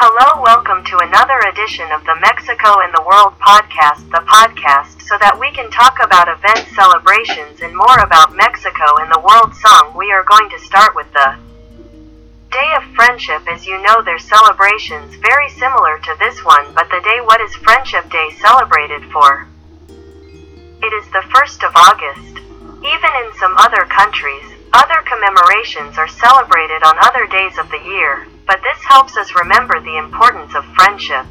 Hello, welcome to another edition of the Mexico in the World podcast, the podcast so that we can talk about events, celebrations and more about Mexico and the world song. We are going to start with the Day of Friendship. As you know, their celebrations very similar to this one, but the day what is Friendship Day celebrated for? It is the 1st of August. Even in some other countries, other commemorations are celebrated on other days of the year, but this helps us remember the importance of friendship.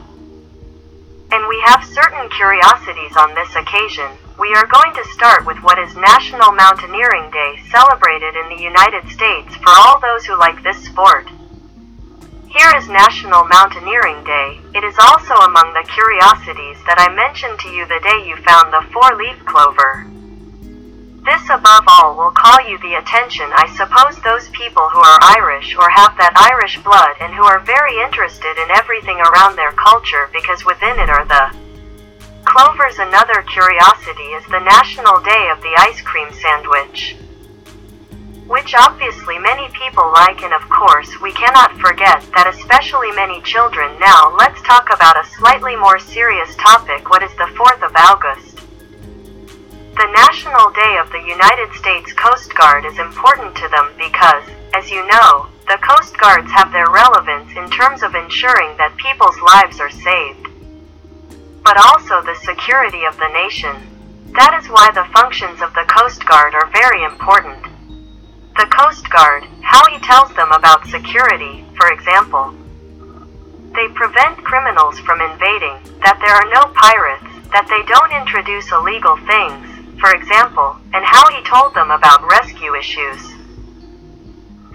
And we have certain curiosities on this occasion. We are going to start with what is National Mountaineering Day, celebrated in the United States for all those who like this sport. Here is National Mountaineering Day. It is also among the curiosities that I mentioned to you the day you found the four leaf clover. This above all will call you the attention I suppose those people who are Irish or have that Irish blood and who are very interested in everything around their culture because within it are the clovers. Another curiosity is the National Day of the Ice Cream Sandwich which obviously many people like and of course we cannot forget that especially many children now let's talk about a slightly more serious topic what is the 4th of August the National Day of the United States Coast Guard is important to them because, as you know, the Coast Guards have their relevance in terms of ensuring that people's lives are saved, but also the security of the nation. That is why the functions of the Coast Guard are very important. The Coast Guard, how he tells them about security, for example. They prevent criminals from invading, that there are no pirates, that they don't introduce illegal things, for example, and how he told them about rescue issues.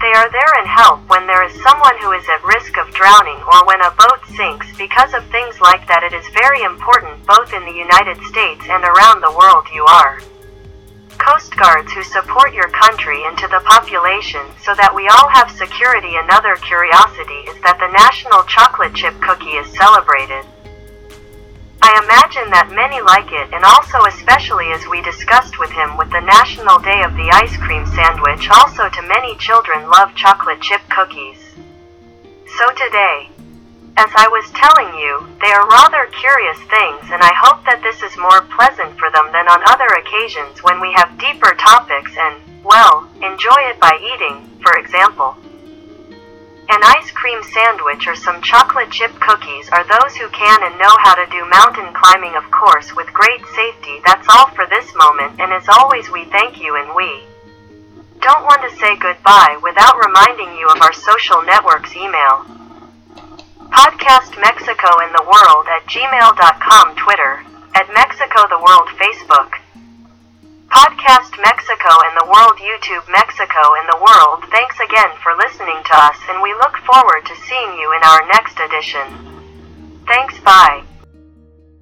They are there and help when there is someone who is at risk of drowning or when a boat sinks because of things like that. It is very important both in the United States and around the world you are. Coast Guards who support your country and to the population so that we all have security. Another curiosity is that the National Chocolate Chip Cookie is celebrated. I imagine that many like it and also especially as we discussed with him with the National Day of the Ice Cream Sandwich also to many children love chocolate chip cookies. So today, as I was telling you, they are rather curious things, and I hope that this is more pleasant for them than on other occasions when we have deeper topics and, well, enjoy it by eating, for example. Sandwich or some chocolate chip cookies are those who can and know how to do mountain climbing, of course, with great safety. That's all for this moment, and as always, we thank you and we don't want to say goodbye without reminding you of our social networks email. Podcast Mexico in the World at gmail.com, Twitter, at Mexico the World, Facebook. Podcast Mexico the World, YouTube Mexico in the World. Thanks again for listening to us, and we look forward to seeing you in our next edition. Thanks, bye.